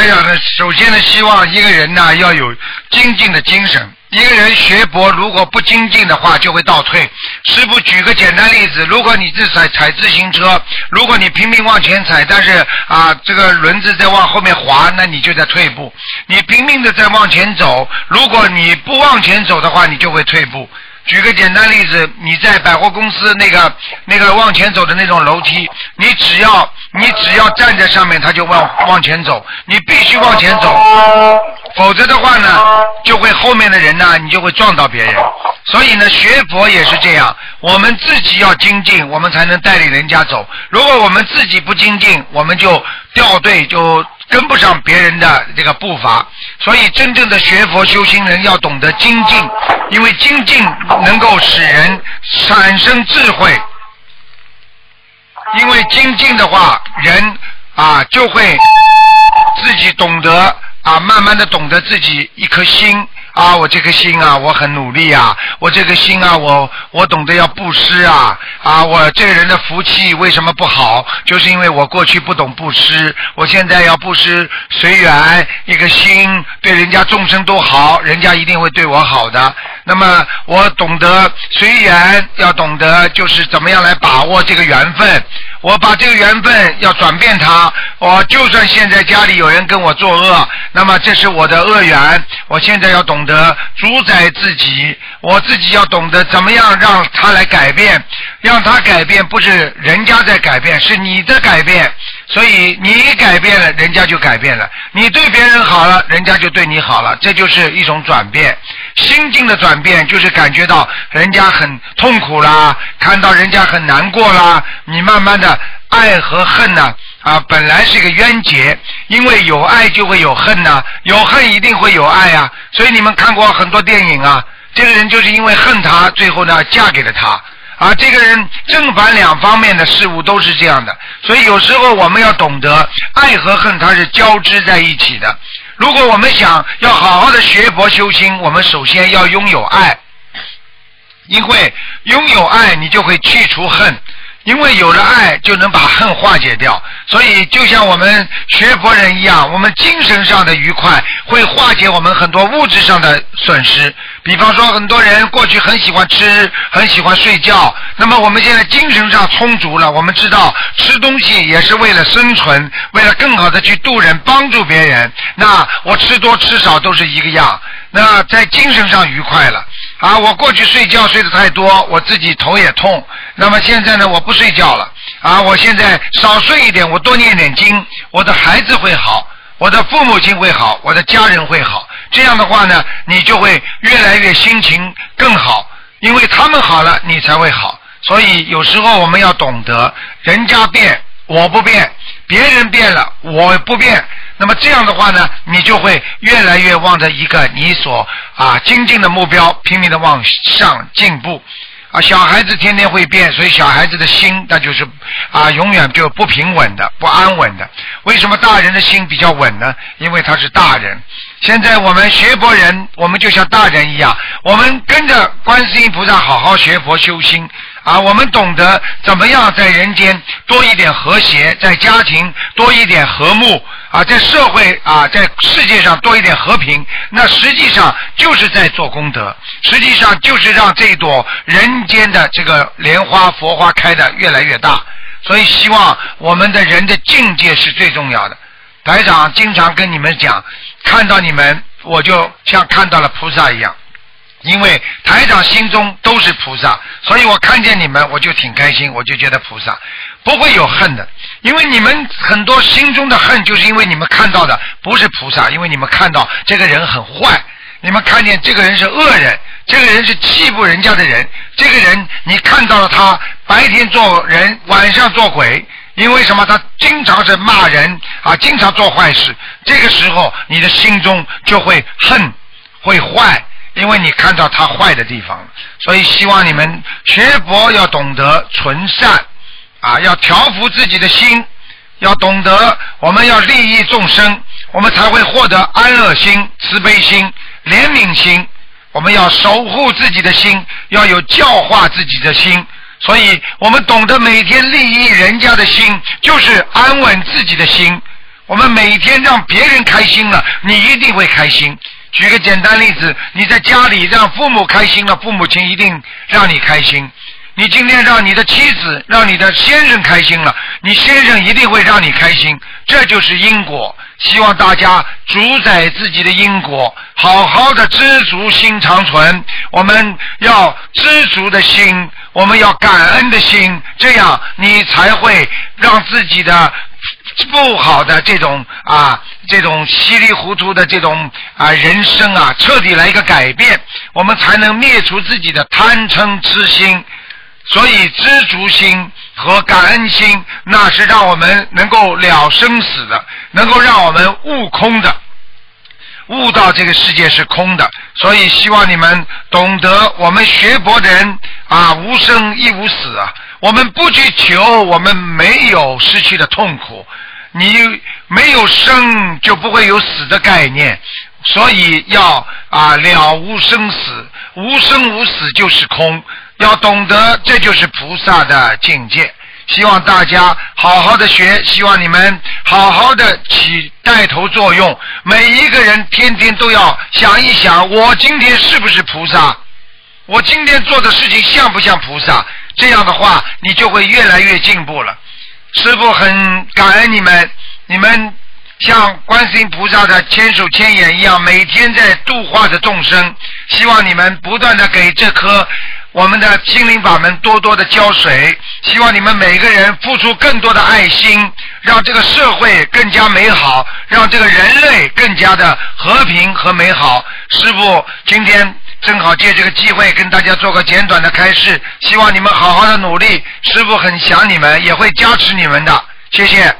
台长呢，首先呢，希望一个人呢要有精进的精神。一个人学博如果不精进的话，就会倒退。师傅举个简单例子：如果你是踩踩自行车，如果你拼命往前踩，但是啊这个轮子在往后面滑，那你就在退步。你拼命的在往前走，如果你不往前走的话，你就会退步。举个简单例子，你在百货公司那个那个往前走的那种楼梯，你只要你只要站在上面，它就往往前走，你必须往前走，否则的话呢，就会后面的人呢，你就会撞到别人。所以呢，学佛也是这样，我们自己要精进，我们才能带领人家走。如果我们自己不精进，我们就掉队，就跟不上别人的这个步伐。所以，真正的学佛修心人要懂得精进，因为精进能够使人产生智慧。因为精进的话，人啊就会自己懂得啊，慢慢的懂得自己一颗心啊，我这颗心啊，我很努力啊，我这颗心啊，我我懂得要布施啊啊，我这个人的福气为什么不好？就是因为我过去不懂布施，我现在要布施随缘，一个心对人家众生都好，人家一定会对我好的。那么我懂得随缘，要懂得就是怎么样来把握这个缘分。我把这个缘分要转变它，我就算现在家里有人跟我作恶，那么这是我的恶缘。我现在要懂得主宰自己，我自己要懂得怎么样让他来改变，让他改变不是人家在改变，是你的改变。所以你改变了，人家就改变了；你对别人好了，人家就对你好了。这就是一种转变，心境的转变，就是感觉到人家很痛苦啦，看到人家很难过啦，你慢慢的爱和恨呢，啊，本来是一个冤结，因为有爱就会有恨呐，有恨一定会有爱啊。所以你们看过很多电影啊，这个人就是因为恨他，最后呢嫁给了他。啊，这个人正反两方面的事物都是这样的，所以有时候我们要懂得爱和恨它是交织在一起的。如果我们想要好好的学佛修心，我们首先要拥有爱，因为拥有爱，你就会去除恨。因为有了爱，就能把恨化解掉。所以，就像我们学佛人一样，我们精神上的愉快会化解我们很多物质上的损失。比方说，很多人过去很喜欢吃，很喜欢睡觉，那么我们现在精神上充足了，我们知道吃东西也是为了生存，为了更好的去度人、帮助别人。那我吃多吃少都是一个样。那在精神上愉快了啊！我过去睡觉睡得太多，我自己头也痛。那么现在呢，我不睡觉了啊！我现在少睡一点，我多念点经，我的孩子会好，我的父母亲会好，我的家人会好。这样的话呢，你就会越来越心情更好，因为他们好了，你才会好。所以有时候我们要懂得，人家变我不变，别人变了我不变。那么这样的话呢，你就会越来越望着一个你所啊精进的目标，拼命的往上进步。啊，小孩子天天会变，所以小孩子的心那就是啊永远就不平稳的、不安稳的。为什么大人的心比较稳呢？因为他是大人。现在我们学佛人，我们就像大人一样，我们跟着观世音菩萨好好学佛修心。啊，我们懂得怎么样在人间多一点和谐，在家庭多一点和睦啊，在社会啊，在世界上多一点和平。那实际上就是在做功德，实际上就是让这朵人间的这个莲花佛花开的越来越大。所以，希望我们的人的境界是最重要的。台长经常跟你们讲，看到你们，我就像看到了菩萨一样。因为台长心中都是菩萨，所以我看见你们我就挺开心，我就觉得菩萨不会有恨的。因为你们很多心中的恨，就是因为你们看到的不是菩萨，因为你们看到这个人很坏，你们看见这个人是恶人，这个人是欺负人家的人，这个人你看到了他白天做人，晚上做鬼，因为什么？他经常是骂人啊，经常做坏事，这个时候你的心中就会恨，会坏。因为你看到他坏的地方，所以希望你们学佛要懂得存善，啊，要调伏自己的心，要懂得我们要利益众生，我们才会获得安乐心、慈悲心、怜悯心。我们要守护自己的心，要有教化自己的心。所以我们懂得每天利益人家的心，就是安稳自己的心。我们每天让别人开心了，你一定会开心。举个简单例子，你在家里让父母开心了，父母亲一定让你开心。你今天让你的妻子、让你的先生开心了，你先生一定会让你开心。这就是因果。希望大家主宰自己的因果，好好的知足心长存。我们要知足的心，我们要感恩的心，这样你才会让自己的不好的这种啊，这种稀里糊涂的这种啊人生啊，彻底来一个改变，我们才能灭除自己的贪嗔痴心。所以知足心和感恩心，那是让我们能够了生死的，能够让我们悟空的，悟到这个世界是空的。所以希望你们懂得，我们学佛的人啊，无生亦无死啊。我们不去求，我们没有失去的痛苦。你没有生，就不会有死的概念。所以要啊了无生死，无生无死就是空。要懂得，这就是菩萨的境界。希望大家好好的学，希望你们好好的起带头作用。每一个人天天都要想一想：我今天是不是菩萨？我今天做的事情像不像菩萨？这样的话，你就会越来越进步了。师父很感恩你们，你们像观世音菩萨的千手千眼一样，每天在度化着众生。希望你们不断的给这颗。我们的心灵法门多多的浇水，希望你们每个人付出更多的爱心，让这个社会更加美好，让这个人类更加的和平和美好。师傅今天正好借这个机会跟大家做个简短的开示，希望你们好好的努力。师傅很想你们，也会加持你们的。谢谢。